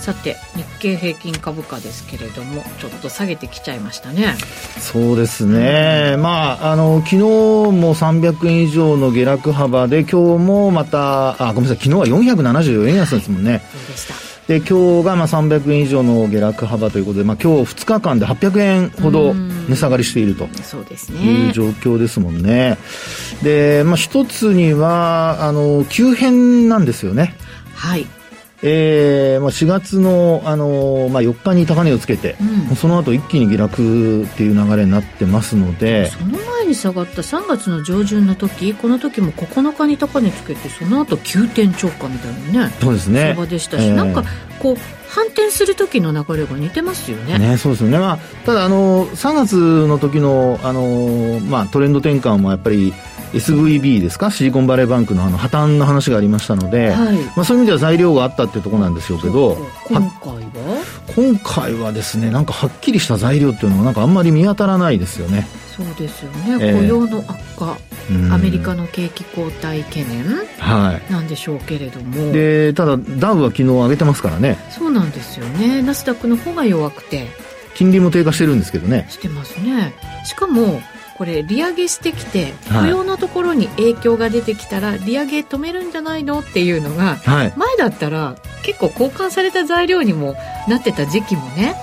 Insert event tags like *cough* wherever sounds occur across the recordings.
さて日経平均株価ですけれどもちょっと下げてきちゃいましたね。そうですね、うん、まああの昨日も300円以上の下落幅で今日もまたあごめんなさい昨日は474円安ですもんね、はい、そうでした。で今日がまあ300円以上の下落幅ということで、まあ、今日2日間で800円ほど値下がりしているという状況ですもんね。で、まあ、一つにはあの急変なんですよね。はいえーまあ、4月の、あのまあ、4日に高値をつけて、うん、その後一気に下落っていう流れになってますのでその前に下がった3月の上旬の時この時も9日に高値つけてその後急転直下みたいなねそうですね。相場でしたし、えー、なんかこう反転する時の流れが似てますよね。ねそうですよね、まあ、ただあの3月の時のあの、まあ、トレンド転換もやっぱり SVB ですか？シリコンバレーバンクのあの破綻の話がありましたので、はい、まあ、そういう意味では材料があったっていうところなんでしょうけど今回は？今回はですねなんかはっきりした材料っていうのはなんかあんまり見当たらないですよね。そうですよね、えー、雇用の悪化アメリカの景気後退懸念なんでしょうけれども、はい、でただダウは昨日上げてますからね。そうなんですよね。ナスダックの方が弱くて。金利も低下してるんですけどね。してますね。しかもこれ利上げしてきて雇用のところに影響が出てきたら利上げ止めるんじゃないの？っていうのが、はい、前だったら結構交換された材料にもなってた時期もね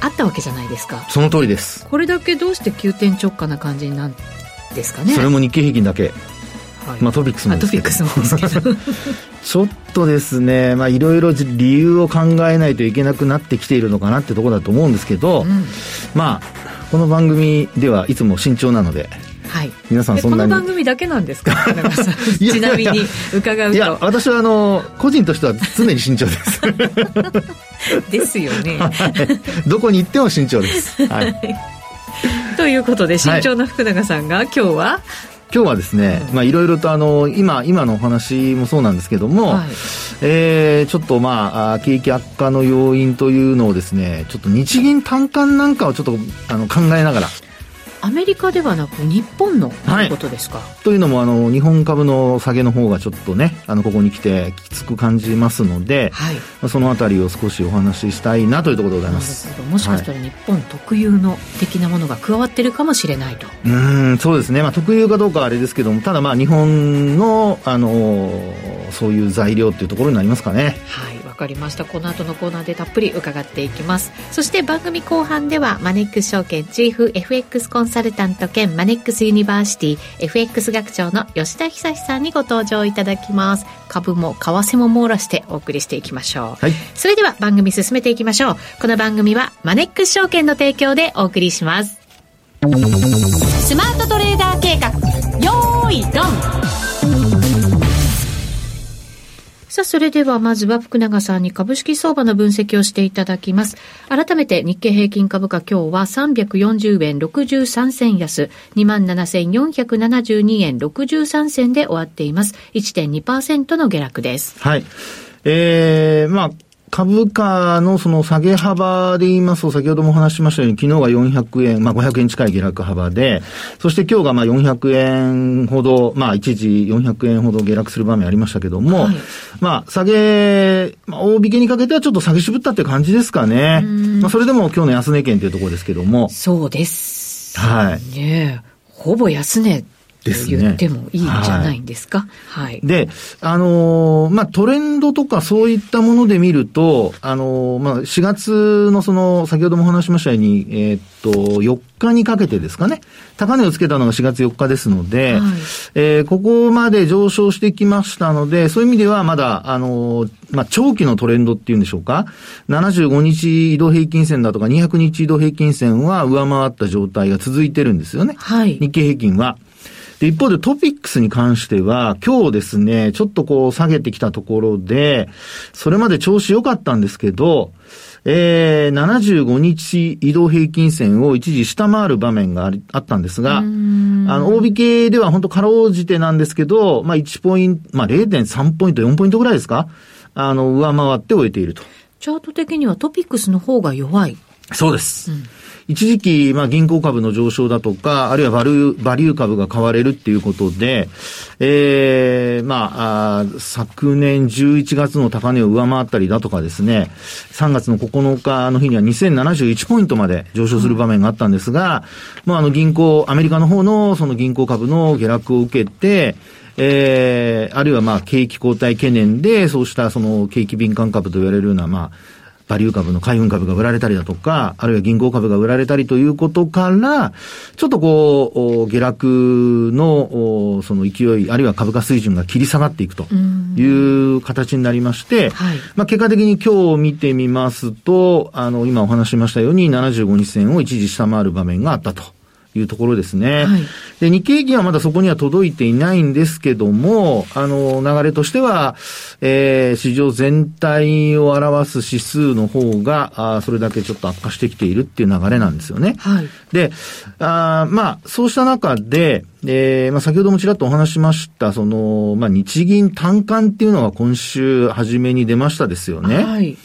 あったわけじゃないですか。その通りです。これだけどうして急転直下な感じなんですかね？それも日経平均だけ。はい、まあ、トピックスもですけど。トピックスもですけど。*laughs* ちょっとですね、まあ、いろいろ理由を考えないといけなくなってきているのかなってところだと思うんですけど、うん、まあこの番組ではいつも慎重なので、はい、皆さんそんなにこの番組だけなんですか？*laughs* *laughs* ちなみに伺うと。いや私はあの個人としては常に慎重です。*laughs* ですよね、はい、どこに行っても慎重です、はい、ということで慎重な福永さんが、今日は？今日はですね、まあいろいろとあの、今、今のお話もそうなんですけども、はい、えー、ちょっとまあ、景気悪化の要因というのをですね、ちょっと日銀短観なんかをちょっとあの考えながら、アメリカではなく日本のことですか、はい、というのもあの日本株の下げの方がちょっとねあのここに来てきつく感じますので、はい、そのあたりを少しお話ししたいなというところでございます。もしかしたら日本特有の的なものが加わってるかもしれないと、うんそうですね、まあ、特有かどうかはあれですけどもただまあ日本のあのそういう材料っていうところになりますかね。はいわかりました。この後のコーナーでたっぷり伺っていきます。そして番組後半ではマネックス証券チーフ FX コンサルタント兼マネックスユニバーシティ FX 学長の吉田恒さんにご登場いただきます。株も為替も網羅してお送りしていきましょう、はい、それでは番組進めていきましょう。この番組はマネックス証券の提供でお送りします。スマートトレーダーあ、それではまずは福永さんに株式相場の分析をしていただきます。改めて日経平均株価今日は340円63銭安、27,472円63銭で終わっています。1.2%の下落です。はい。えー、まあ、株価のその下げ幅で言いますと、先ほどもお話ししましたように、昨日が400円、まあ500円近い下落幅で、そして今日がまあ400円ほど、まあ一時400円ほど下落する場面ありましたけども、はい、まあ下げ、まあ大引けにかけてはちょっと下げ渋ったって感じですかね。まあそれでも今日の安値圏というところですけども。そうです。はい。ねほぼ安値ですね。言ってもいいんじゃないんですか？はい。で、あのー、まあ、トレンドとかそういったもので見ると、あのー、まあ、4月のその、先ほどもお話しましたように、えー、っと、4日にかけてですかね、高値をつけたのが4月4日ですので、はい、えー、ここまで上昇してきましたので、そういう意味ではまだ、あのー、まあ、長期のトレンドっていうんでしょうか、75日移動平均線だとか200日移動平均線は上回った状態が続いてるんですよね。はい。日経平均は。で、一方でトピックスに関しては、今日ですね、ちょっとこう下げてきたところで、それまで調子良かったんですけど、えー、75日移動平均線を一時下回る場面がああったんですが、あの、大引けでは本当かろうじてなんですけど、まあ1ポイント、まあ0.3ポイント、4ポイントぐらいですか？あの、上回って終えていると。チャート的にはトピックスの方が弱い。そうです。うん一時期、まあ、銀行株の上昇だとか、あるいはバリュー、バリュー株が買われるっていうことで、ええー、まあ昨年11月の高値を上回ったりだとかですね、3月の9日の日には2071ポイントまで上昇する場面があったんですが、まあ、あの銀行、アメリカの方のその銀行株の下落を受けて、ええー、あるいはまあ景気後退懸念で、そうしたその景気敏感株と言われるような、まあ、バリュー株の海運株が売られたりだとか、あるいは銀行株が売られたりということから、ちょっとこう、下落の、その勢い、あるいは株価水準が切り下がっていくという形になりまして、はい、まあ結果的に今日見てみますと、あの、今お話しましたように75日線を一時下回る場面があったと。いうところですね。はい、で、日経平均はまだそこには届いていないんですけども、あの、流れとしては、えー、市場全体を表す指数の方が、あそれだけちょっと悪化してきているっていう流れなんですよね。はい、で、あまあ、そうした中で、えー、まあ、先ほどもちらっとお話しました、その、まあ、日銀単管っていうのが今週初めに出ましたですよね。はい。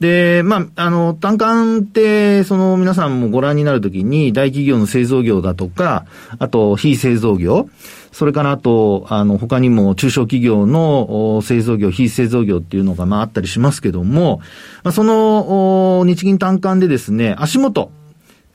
で、まあ、あの、単管って、その皆さんもご覧になるときに、大企業の製造業だとか、あと、非製造業、それからあと、あの、他にも中小企業の製造業、非製造業っていうのが、まあ、あったりしますけども、まあ、その、日銀単管でですね、足元、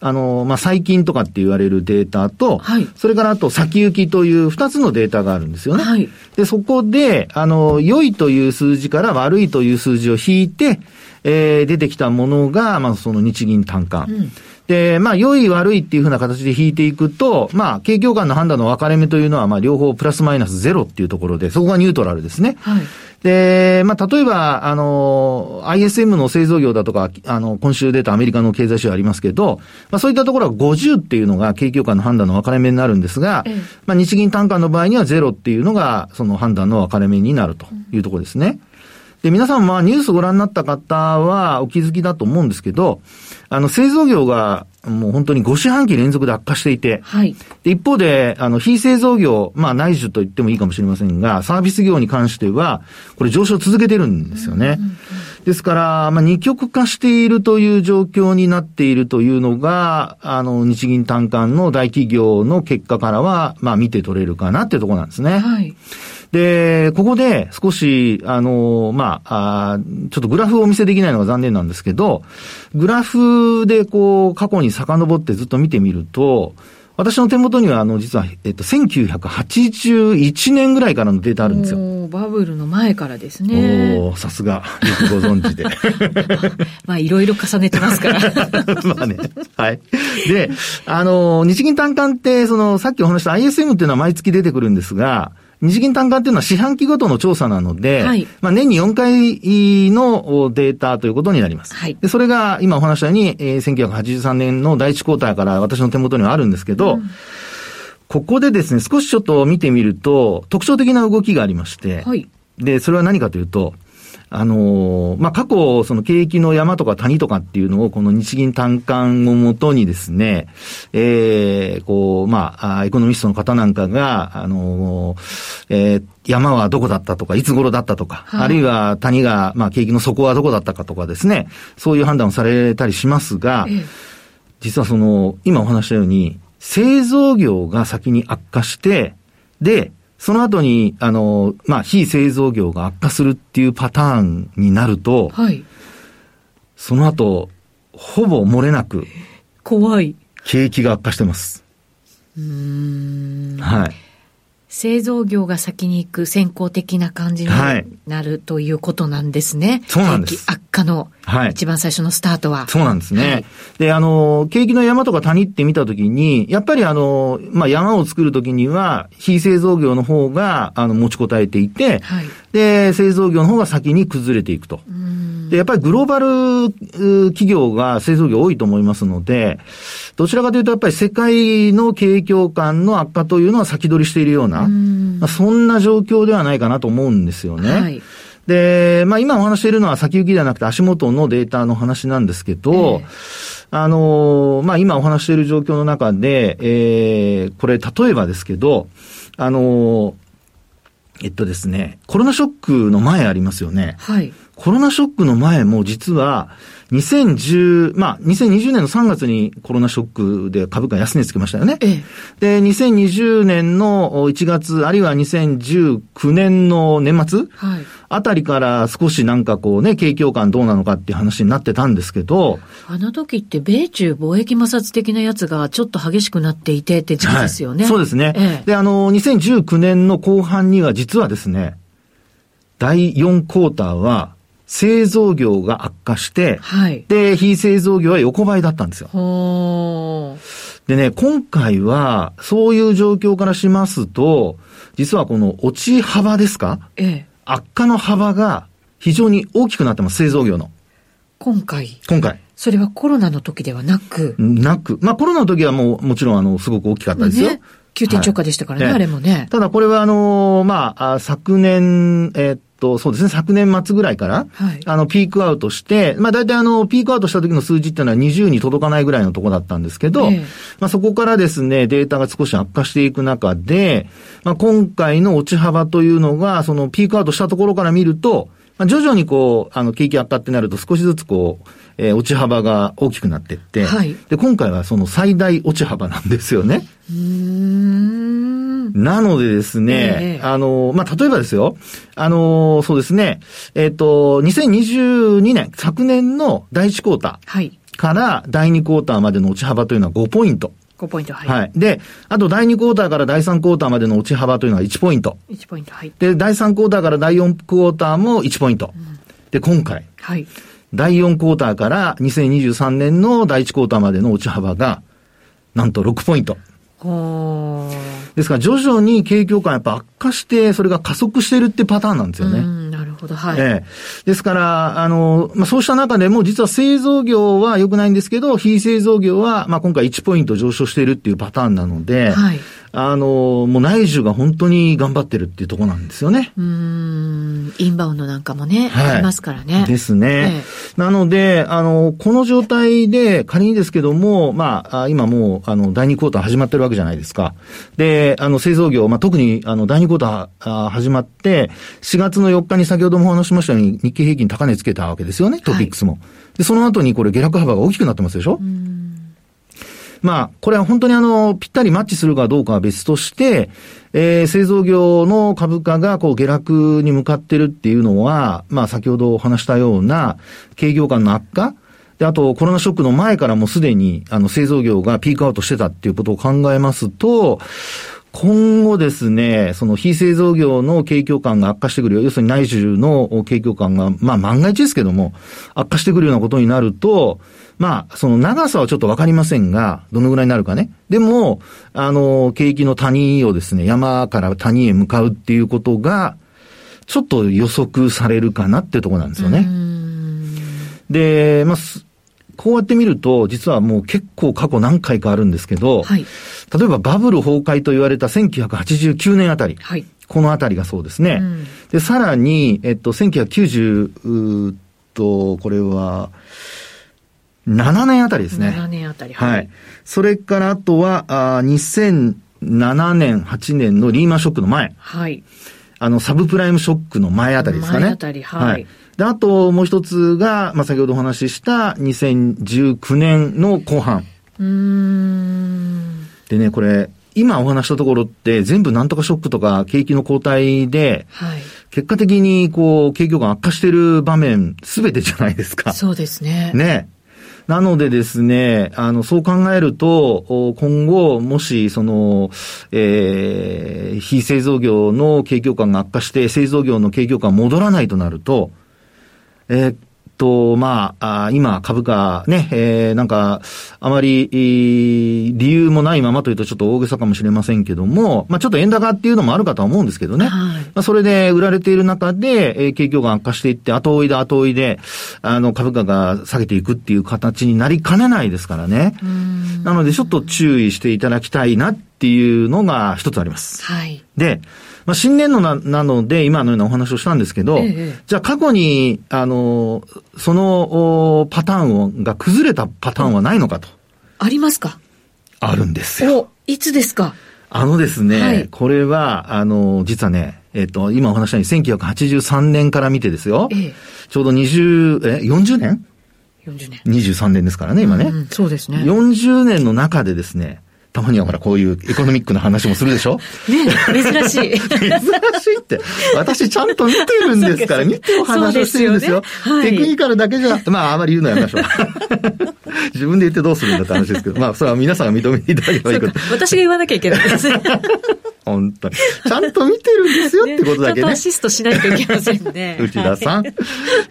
あの、まあ、最近とかって言われるデータと、はい、それからあと先行きという二つのデータがあるんですよね。はい、で、そこで、あの、良いという数字から悪いという数字を引いて、えー、出てきたものが、まあ、その日銀単価。うんで、まあ、良い悪いっていうふうな形で引いていくと、まあ、景況感の判断の分かれ目というのは、まあ、両方プラスマイナスゼロっていうところで、そこがニュートラルですね。はい。で、まあ、例えば、あの、ISM の製造業だとか、あの、今週出たアメリカの経済指標ありますけど、まあ、そういったところは50っていうのが景況感の判断の分かれ目になるんですが、ええ、まあ、日銀単価の場合にはゼロっていうのが、その判断の分かれ目になるというところですね。うんで、皆さんまあニュースご覧になった方はお気づきだと思うんですけど、あの製造業がもう本当に5四半期連続で悪化していて、はい。で、一方で、あの、非製造業、まあ内需と言ってもいいかもしれませんが、サービス業に関しては、これ上昇続けてるんですよね。ですから、まあ二極化しているという状況になっているというのが、あの、日銀単価の大企業の結果からは、まあ見て取れるかなっていうところなんですね。はい。で、ここで少し、あの、まあ、あちょっとグラフをお見せできないのが残念なんですけど、グラフでこう、過去に遡ってずっと見てみると、私の手元には、あの、実は、えっと、1981年ぐらいからのデータあるんですよ。バブルの前からですね。おさすが、よくご存知で。*laughs* まあ、いろいろ重ねてますから。*laughs* まあね。はい。で、あの、日銀単価って、その、さっきお話した ISM っていうのは毎月出てくるんですが、日銀単価っていうのは四半期ごとの調査なので、はい、まあ年に4回のデータということになります。はい、でそれが今お話したように、えー、1983年の第一クォーターから私の手元にはあるんですけど、うん、ここでですね、少しちょっと見てみると、特徴的な動きがありまして、はい、で、それは何かというと、あのまあ、過去、その景気の山とか谷とかっていうのを、この日銀単管をもとにですね、ええー、こう、まあ、エコノミストの方なんかが、あのえー、山はどこだったとか、いつ頃だったとか、はい、あるいは谷が、まあ、景気の底はどこだったかとかですね、そういう判断をされたりしますが、え。実はその、今お話したように、製造業が先に悪化して、で、その後に、あの、まあ、非製造業が悪化するっていうパターンになると、はい。その後、ほぼ漏れなく、怖い。景気が悪化してます。うん。はい。製造業が先に行く先行的な感じになる、はい、ということなんですね。そうなんです。悪化の、一番最初のスタートは。そうなんですね。はい、で、あの、景気の山とか谷って見たときに、やっぱりあの、まあ、山を作るときには、非製造業の方が、あの、持ちこたえていて、はい、で、製造業の方が先に崩れていくと。で、やっぱりグローバル企業が製造業多いと思いますので、どちらかというとやっぱり世界の景況感の悪化というのは先取りしているような、まあ、そんな状況ではないかなと思うんですよね。はいで、まあ今お話しているのは先行きではなくて足元のデータの話なんですけど、えー、あの、まあ今お話している状況の中で、えー、これ例えばですけど、あの、えっとですね、コロナショックの前ありますよね。はい。コロナショックの前も実は、2010、まあ、2020年の3月にコロナショックで株価安値つけましたよね。ええ、で、2020年の1月、あるいは2019年の年末、はい、あたりから少しなんかこうね、景況感どうなのかっていう話になってたんですけど。あの時って米中貿易摩擦的なやつがちょっと激しくなっていてって時期ですよね。はい、そうですね。ええ、で、あの、2019年の後半には実はですね、第4クォーターは、製造業が悪化して、はい、で、非製造業は横ばいだったんですよ。でね、今回は、そういう状況からしますと、実はこの落ち幅ですか、ええ、悪化の幅が非常に大きくなってます、製造業の。今回？今回。それはコロナの時ではなく？なく。まあコロナの時はもう、もちろんあの、すごく大きかったですよ。ね急転直下でしたからね、はい、あれもね。ただこれはあのー、まあ、昨年、えー、っと、そうですね、昨年末ぐらいから、はい、あの、ピークアウトして、まあ大体あの、ピークアウトした時の数字っていうのは20に届かないぐらいのとこだったんですけど、えー、まあそこからですね、データが少し悪化していく中で、まあ今回の落ち幅というのが、そのピークアウトしたところから見ると、まあ徐々にこう、あの、景気悪化ってなると少しずつこう、えー、落ち幅が大きくなっていって、はい、で、今回はその最大落ち幅なんですよね。なのでですね、えー、あの、まあ、例えばですよ、あの、そうですね、えっ、ー、と、2022年、昨年の第1クォーターから第2クォーターまでの落ち幅というのは5ポイント。5ポイント、はい。はい。で、あと第2クォーターから第3クォーターまでの落ち幅というのは1ポイント。1ポイント、はい。で、第3クォーターから第4クォーターも1ポイント。うん、で、今回。はい。第4クォーターから2023年の第1クォーターまでの落ち幅が、なんと6ポイント。ですから徐々に景況感やっぱ悪化して、それが加速してるってパターンなんですよね。なるほど、はい。ええ。ですから、あの、まあ、そうした中でも実は製造業は良くないんですけど、非製造業は、まあ、今回1ポイント上昇しているっていうパターンなので、はい。あの、もう内需が本当に頑張ってるっていうところなんですよね。うん。インバウンドなんかもね、はい、ありますからね。ですね。ええ、なので、あの、この状態で仮にですけども、まあ、今もう、あの、第2クォーター始まってるわけじゃないですか。で、あの、製造業、まあ、特に、あの、第2クォーター始まって、4月の4日に先ほどもお話しましたように、日経平均高値つけたわけですよね、トピックスも。はい、で、その後にこれ下落幅が大きくなってますでしょうんまあ、これは本当にあの、ぴったりマッチするかどうかは別として、えー、製造業の株価がこう下落に向かってるっていうのは、まあ先ほどお話したような、景況感の悪化で、あとコロナショックの前からもすでに、あの、製造業がピークアウトしてたっていうことを考えますと、今後ですね、その非製造業の景況感が悪化してくるよ、要するに内需の景況感が、まあ万が一ですけども、悪化してくるようなことになると、まあ、その長さはちょっとわかりませんが、どのぐらいになるかね。でも、あの、景気の谷をですね、山から谷へ向かうっていうことが、ちょっと予測されるかなっていうところなんですよね。で、まあ、こうやって見ると、実はもう結構過去何回かあるんですけど、はい、例えばバブル崩壊と言われた1989年あたり、はい、このあたりがそうですね。うん、で、さらに、えっと、1990と、これは、7年あたりですね。7年あたり。はい。はい、それからあとは、あ2007年、8年のリーマンショックの前。はい。あの、サブプライムショックの前あたりですかね。前あたり、はい、はいで、あともう一つが、まあ、先ほどお話しした2019年の後半。でね、これ、今お話したところって全部なんとかショックとか景気の後退で、はい、結果的にこう、景況が悪化してる場面すべてじゃないですか。そうですね。ね。なのでですね、あの、そう考えると、今後、もし、その、えー、非製造業の景況感が悪化して、製造業の景況感戻らないとなると、えー、と、まあ、あ今、株価ね、えー、なんか、あまり、えー、理由もないままというとちょっと大げさかもしれませんけども、まあ、ちょっと円高っていうのもあるかとは思うんですけどね。はい、まあ、それで売られている中で、えー、景況が悪化していって、後追いで後追いで、あの、株価が下げていくっていう形になりかねないですからね。なので、ちょっと注意していただきたいなっていうのが一つあります。はい。で、まあ、新年度ななので、今のようなお話をしたんですけど、ええ、じゃあ過去に、あの、そのパターンが崩れたパターンはないのかと。ありますか？あるんですよ。いつですか？あのですね、はい、これは、あの、実はね、えっ、と、今お話したように1983年から見てですよ。ええ、ちょうど20、え、40年 ?40 年。23年ですからね、今ね、うんうん。そうですね。40年の中でですね、たまにはほら、こういうエコノミックな話もするでしょ？ね珍しい。*laughs* 珍しいって。私ちゃんと見てるんですから、見てお話をしてるんですよ。すよねはい、テクニカルだけじゃ、まあ、あまり言うのやめましょう。*laughs* 自分で言ってどうするんだって話ですけど、まあ、それは皆さんが認めていただければいいこと。私が言わなきゃいけないです。*laughs* 本当に。ちゃんと見てるんですよってことだけね。ちゃんとアシストしないといけませんね。*laughs* 内田さん。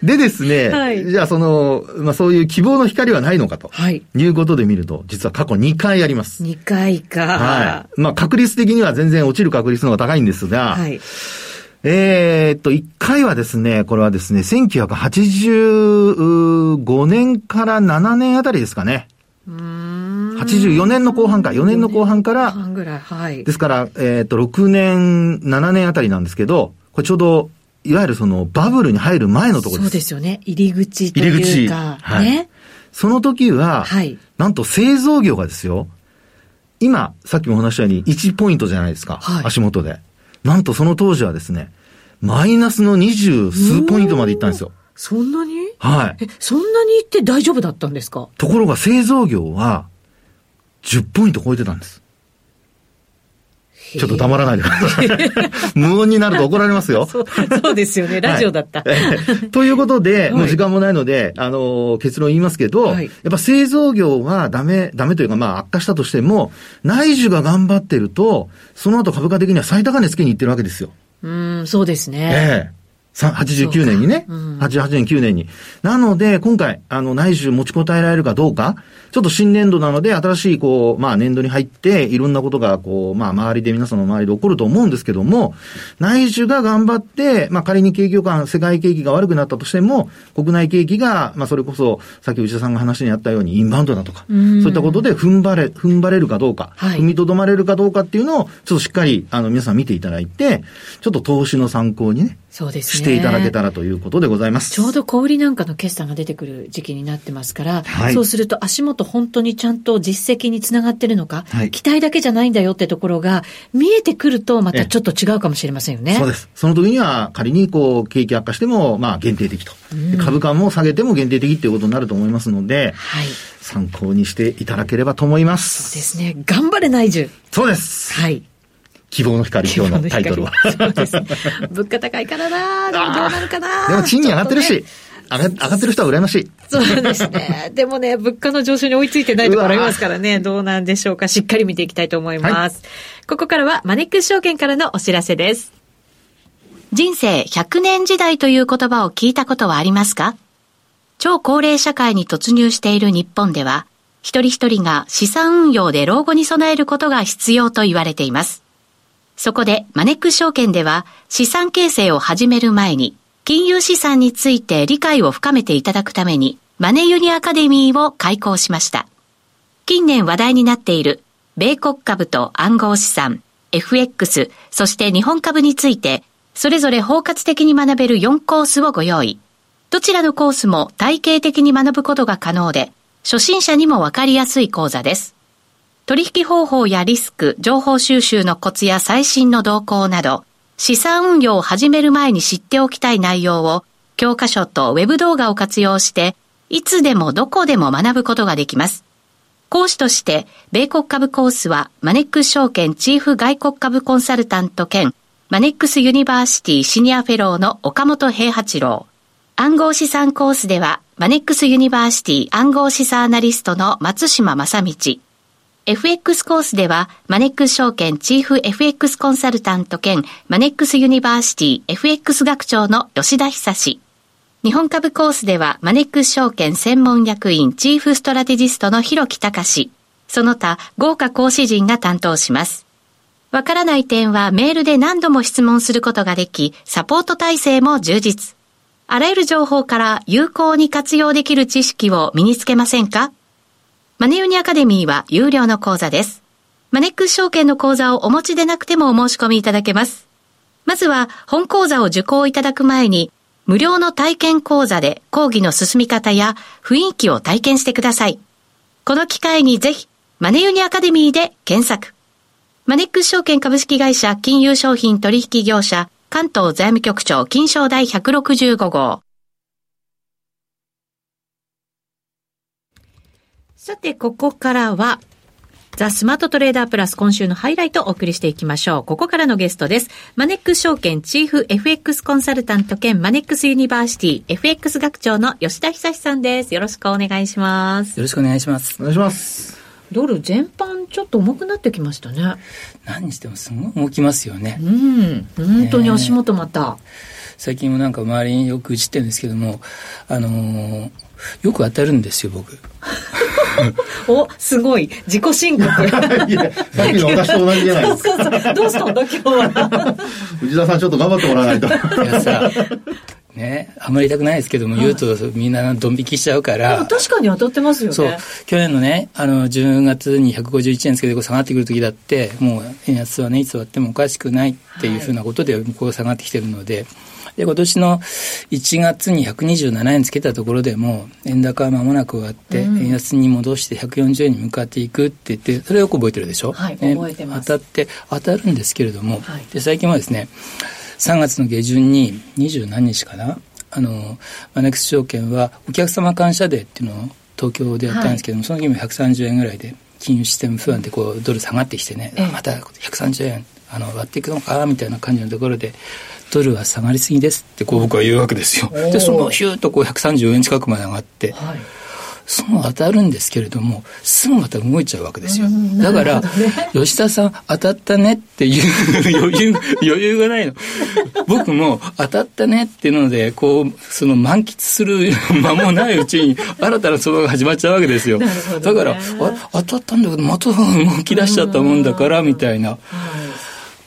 でですね、はい、じゃあその、まあそういう希望の光はないのかと。はい。いうことで見ると、実は過去2回あります。2回か。はい。まあ確率的には全然落ちる確率の方が高いんですが、はい。えー、っと、1回はですね、これはですね、1985年から7年あたりですかね。84年の後半か、4年の後半から、はい、ですから、えっ、と、6年、7年あたりなんですけど、これちょうど、いわゆるそのバブルに入る前のところです。そうですよね。入り口というか。入り口。はい。ね。その時は、はい、なんと製造業がですよ、今、さっきもお話したように1ポイントじゃないですか。はい、足元で。なんとその当時はですね、マイナスの二十数ポイントまでいったんですよ。そんなに？はい。え、そんなに行って大丈夫だったんですか？ところが製造業は、10ポイント超えてたんです。ちょっと黙らないでください。*laughs* 無音になると怒られますよ。そう、そうですよね。ラジオだった。はい、ということで、もう時間もないので、あの、結論言いますけど、はい、やっぱ製造業はダメ、ダメというか、まあ悪化したとしても、内需が頑張ってると、その後株価的には最高値つけに行ってるわけですよ。うん、そうですね。ええ89年にね、うん、88年、9年に。なので、今回、あの、内需持ちこたえられるかどうか、ちょっと新年度なので、新しい、こう、まあ、年度に入って、いろんなことが、こう、まあ、周りで、皆さんの周りで起こると思うんですけども、内需が頑張って、まあ、仮に景況感、世界景気が悪くなったとしても、国内景気が、まあ、それこそ、さっき内田さんが話にあったように、インバウンドだとか、そういったことで踏ん張れ、踏ん張れるかどうか、はい、踏みとどまれるかどうかっていうのを、ちょっとしっかり、あの、皆さん見ていただいて、ちょっと投資の参考にね、そうですね。していただけたらということでございます。ちょうど小売りなんかの決算が出てくる時期になってますから、はい、そうすると足元本当にちゃんと実績につながってるのか、はい、期待だけじゃないんだよってところが見えてくるとまたちょっと違うかもしれませんよね。そうです。その時には仮にこう景気悪化してもまあ限定的と、うん、株価も下げても限定的っていうことになると思いますので、はい、参考にしていただければと思います。そうですね。頑張れ内需。そうです。はい。希望の光今日のタイトルは。そうです。物価高いからなどうなるかなでも賃金上がってるし。上が上がってる人は羨ましい。そうですね。*laughs* でもね、物価の上昇に追いついてないところありますからね、どうなんでしょうか。しっかり見ていきたいと思います。はい、ここからはマネックス証券からのお知らせです。人生100年時代という言葉を聞いたことはありますか？超高齢社会に突入している日本では、一人一人が資産運用で老後に備えることが必要と言われています。そこでマネック証券では資産形成を始める前に金融資産について理解を深めていただくためにマネユニアカデミーを開講しました。近年話題になっている米国株と暗号資産、FX、そして日本株についてそれぞれ包括的に学べる4コースをご用意。どちらのコースも体系的に学ぶことが可能で、初心者にもわかりやすい講座です。取引方法やリスク、情報収集のコツや最新の動向など、資産運用を始める前に知っておきたい内容を、教科書とウェブ動画を活用して、いつでもどこでも学ぶことができます。講師として、米国株コースは、マネックス証券チーフ外国株コンサルタント兼、マネックスユニバーシティシニアフェローの岡元兵八郎。暗号資産コースでは、マネックスユニバーシティ暗号資産アナリストの松嶋真倫。FX コースでは、マネックス証券チーフ FX コンサルタント兼マネックスユニバーシティ FX 学長の吉田恒。日本株コースではマネックス証券専門役員チーフストラテジストの広木隆その他豪華講師陣が担当します。わからない点はメールで何度も質問することができ、サポート体制も充実。あらゆる情報から有効に活用できる知識を身につけませんか？マネユニアカデミーは有料の講座です。マネックス証券の講座をお持ちでなくてもお申し込みいただけます。まずは本講座を受講いただく前に無料の体験講座で講義の進み方や雰囲気を体験してください。この機会にぜひ、マネユニアカデミーで検索。マネックス証券株式会社金融商品取引業者関東財務局長金商第165号。さて、ここからは、ザ・スマートトレーダープラス今週のハイライトをお送りしていきましょう。ここからのゲストです。マネックス証券チーフ FX コンサルタント兼マネックスユニバーシティ FX 学長の吉田恒さんです。よろしくお願いします。よろしくお願いします。お願いします。ドル全般ちょっと重くなってきましたね。何にしてもすごい動きますよね。うん。本当に足元また。最近もなんか周りによく映ってるんですけども、あのー、よく当たるんですよ、僕。*laughs* お、すごい。自己申告。いや、さっきの私と同じじゃないですか。そうそうそう。どうしたんだ、今日は。内田さん、ちょっと頑張ってもらわないと。いやさ、ね、あんまり言いたくないですけども、言うとみんなドン引きしちゃうから。確かに当たってますよね。そう。去年のね、あの、10月に151円つけて下がってくる時だって、もう円安はね、いつ終わってもおかしくないっていうふうなことで、こう下がってきてるので、で、今年の1月に127円つけたところでも、円高は間もなく終わって、円安に戻して140円に向かっていくって言って、それをよく覚えてるでしょ？はい、覚えてます。当たって、当たるんですけれども、はい、で、最近はですね、3月の下旬に二十何日かなあのマネックス証券はお客様感謝デーっていうのを東京でやったんですけども、はい、その時も130円ぐらいで金融システム不安でこうドル下がってきてね、また130円あの割っていくのかみたいな感じのところでドルは下がりすぎですってこう僕は言うわけですよ。でそのヒューッとこう134円近くまで上がって、はいその当たるんですけれども、すぐまた動いちゃうわけですよ。だから、吉田さん当たったねっていう余裕、*laughs* 余裕がないの。僕も当たったねっていうので、こう、その満喫する間もないうちに、新たな相場が始まっちゃうわけですよ。ね、だから、当たったんだけど、また動き出しちゃったもんだから、みたいな。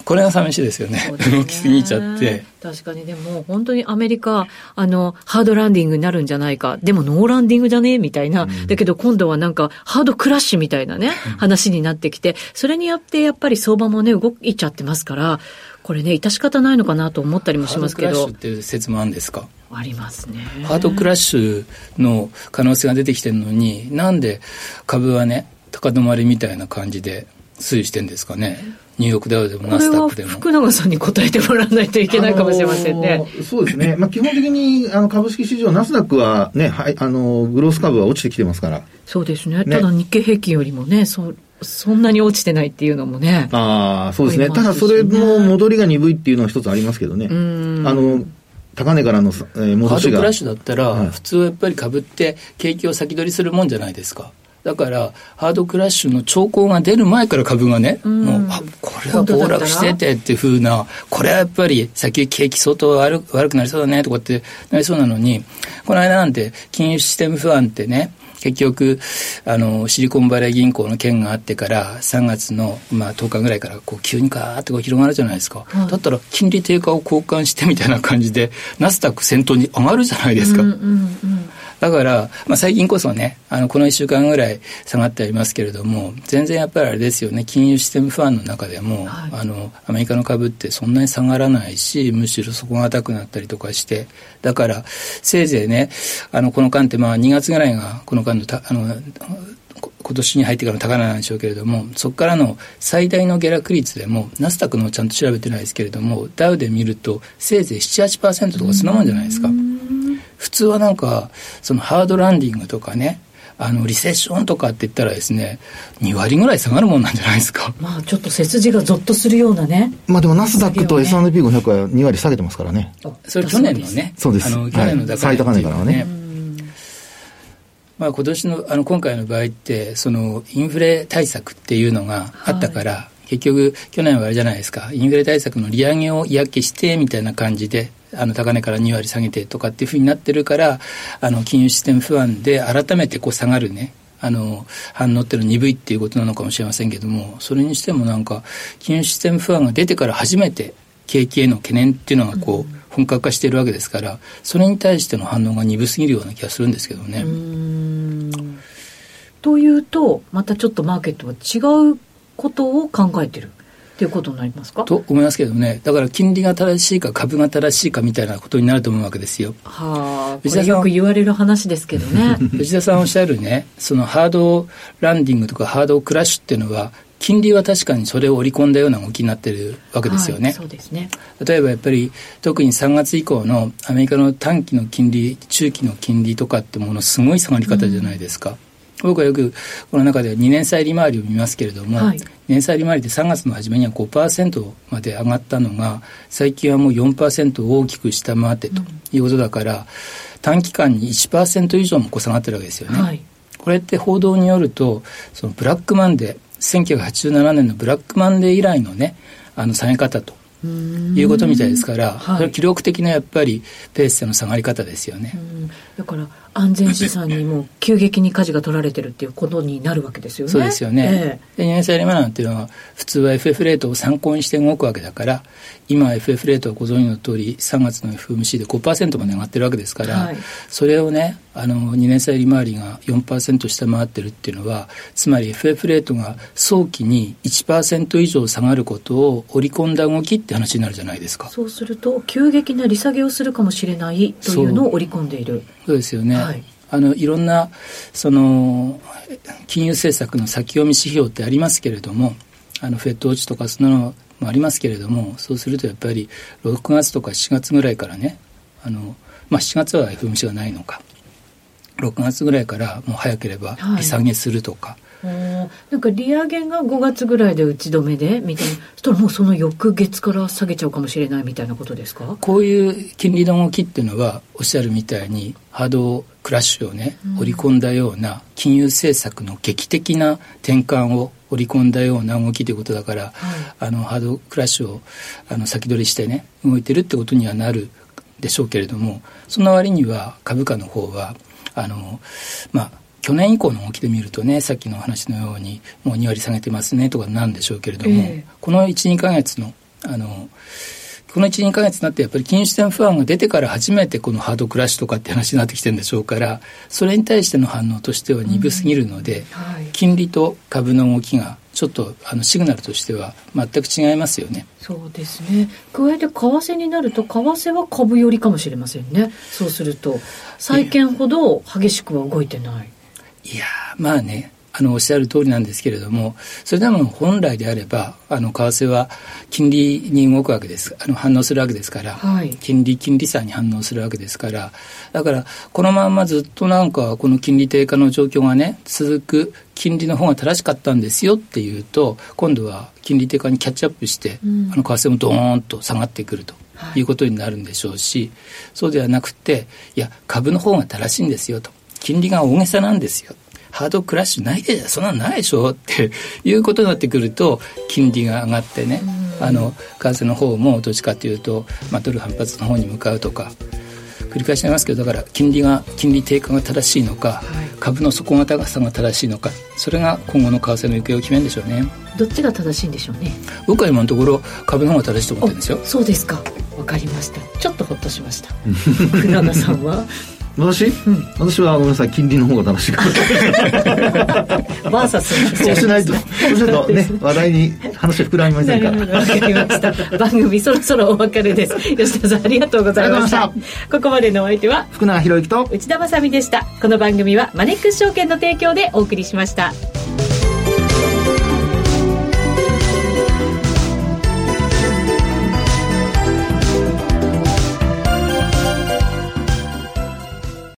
これが寂しいですよね。ね動きすぎちゃって。確かにでも本当にアメリカ、あの、ハードランディングになるんじゃないか。でもノーランディングじゃね？えみたいな、うん。だけど今度はなんかハードクラッシュみたいなね、話になってきて、それによってやっぱり相場もね、動いちゃってますから、これね、致し方ないのかなと思ったりもしますけど。ハードクラッシュっていう説もあるんですか？ありますね。ハードクラッシュの可能性が出てきてるのに、なんで株はね、高止まりみたいな感じで推移してんですかね？ニューヨークダウでもナスダックでも。福永さんに答えてもらわないといけないかもしれませんね。そうですね。まあ基本的にあの株式市場、ナスダックはね、はい、あの、グロース株は落ちてきてますから。そうですね。ねただ日経平均よりもね、そう、そんなに落ちてないっていうのもね。ああ、そうですね。ただそれも戻りが鈍いっていうのは一つありますけどね。あの、高値からの、えー、戻しが。ハードクラッシュだったら、はい、普通はやっぱり株って景気を先取りするもんじゃないですか。だから、ハードクラッシュの兆候が出る前から株がね、うん、もう、あ、これは暴落しててっていうふうな、これはやっぱり先行き景気相当悪悪くなりそうだねとかってなりそうなのに、この間なんて金融システム不安ってね、結局、あの、シリコンバレー銀行の件があってから、3月の、まあ、10日ぐらいから、こう、急にガーってこう広がるじゃないですか。はい、だったら、金利低下を交換してみたいな感じで、ナスダック先頭に上がるじゃないですか。うんうんうんだから、まあ、最近こそね、あの、この1週間ぐらい下がってありますけれども、全然やっぱりあれですよね、金融システム不安の中でも、はい、あの、アメリカの株ってそんなに下がらないし、むしろ底が高くなったりとかして、だから、せいぜいね、あの、この間ってまあ2月ぐらいが、この間のた、あの、今年に入ってからの高値なんでしょうけれども、そこからの最大の下落率でも、ナスダックのちゃんと調べてないですけれども、ダウで見ると、せいぜい7、8%とかそんなもんじゃないですか。普通はなんか、そのハードランディングとかね、あの、リセッションとかって言ったらですね、2割ぐらい下がるもんなんじゃないですか。まあ、ちょっと背筋がゾッとするようなね。まあでも、ナスダックと S&P500 は2割下げてますからね。それ去年のね。そうです。あの、去年の高値、はい、最高値からはね。まあ、今年のあの今回の場合ってそのインフレ対策っていうのがあったから、はい、結局去年はあれじゃないですかインフレ対策の利上げを嫌気してみたいな感じであの高値から2割下げてとかっていうふうになってるからあの金融システム不安で改めてこう下がるねあの反応っていうのは鈍いっていうことなのかもしれませんけどもそれにしてもなんか金融システム不安が出てから初めて景気への懸念っていうのがこう、本格化しているわけですからそれに対しての反応が鈍すぎるような気がするんですけどね。というとまたちょっとマーケットは違うことを考えてるっていうことになりますか？と思いますけどねだから金利が正しいか株が正しいかみたいなことになると思うわけですよ。はあ、これよく言われる話ですけどね。*laughs* 藤田さんおっしゃるねそのハードランディングとかハードクラッシュっていうのは金利は確かにそれを織り込んだような動きになってるわけですよね。はい、そうですね。例えばやっぱり特に3月以降のアメリカの短期の金利、中期の金利とかってものすごい下がり方じゃないですか。うん僕はよくこの中では2年債利回りを見ますけれども、はい、2年債利回りって3月の初めには5%まで上がったのが最近はもう4%を大きく下回ってということだから、うん、短期間に1%以上も下がってるわけですよね。はい、これって報道によるとそのブラックマンデー1987年のブラックマンデー以来のねあの下げ方ということみたいですから、はい、記録的なやっぱりペースでの下がり方ですよね。だから安全資産にも急激に舵が取られてるっていうことになるわけですよね。そうですよね。えー、で、2年債利回りなんていうのは普通は FF レートを参考にして動くわけだから、今 FF レートはご存知の通り3月の FMC で5%まで上がってるわけですから、はい、それをね、あの2年債利回りが4%下回ってるっていうのは、つまり FF レートが早期に1%以上下がることを織り込んだ動きって話になるじゃないですか。そうすると急激な利下げをするかもしれないというのを織り込んでいる。そうですよね。はい、あのいろんなその金融政策の先読み指標ってありますけれどもあのフェット落ちとかそんなのもありますけれどもそうするとやっぱり6月とか7月ぐらいからねあの、まあ、7月は FMC がないのか6月ぐらいからもう早ければ利下げするとか、はいなんか利上げが5月ぐらいで打ち止めでみたいな。そしたらもうその翌月から下げちゃうかもしれないみたいなことですか？こういう金利の動きっていうのはおっしゃるみたいにハードクラッシュをね、織り込んだような金融政策の劇的な転換を織り込んだような動きということだから、はい、あのハードクラッシュをあの先取りしてね動いてるってことにはなるでしょうけれどもその割には株価の方はあのまあ去年以降の動きで見るとねさっきの話のようにもう2割下げてますねとかなんでしょうけれども、えー、この12か月のあのこの12か月になってやっぱり金融システム不安が出てから初めてこのハードクラッシュとかって話になってきてるんでしょうからそれに対しての反応としては鈍すぎるので、うんはい、金利と株の動きがちょっとあのシグナルとしては全く違いますよね。そうですね。加えて為替になると為替は株寄りかもしれませんね。そうすると債券ほど激しくは動いてない。いやまあねあのおっしゃる通りなんですけれどもそれでも本来であればあの為替は金利に動くわけです。あの反応するわけですから、はい、金利金利差に反応するわけですからだからこのままずっとなんかこの金利低下の状況がね続く金利の方が正しかったんですよっていうと今度は金利低下にキャッチアップして、うん、あの為替もドーンと下がってくると。いうことになるんでしょうし、そうではなくていや株の方が正しいんですよと金利が大げさなんですよ。ハードクラッシュないでそんなのないでしょっていうことになってくると金利が上がってね、あの為替の方もどっちかというと、まあ、ドル反発の方に向かうとか繰り返しなりますけどだから金利が金利低下が正しいのか、はい、株の底堅さが正しいのかそれが今後の為替の行方を決めるんでしょうね。どっちが正しいんでしょうね。僕は今のところ株の方が正しいと思ってるんですよ。そうですか。わかりました。ちょっとほっとしました。*laughs* 福永さんは？私、うん、私はごめんなさい金利の方が楽しいか *laughs* バーサスそうしないとそうするとね話題に話膨らみませんから。わかりました番組そろそろお別れです。吉田さんありがとうございました。ここまでのお相手は福永博之と内田まさでした。この番組はマネックス証券の提供でお送りしました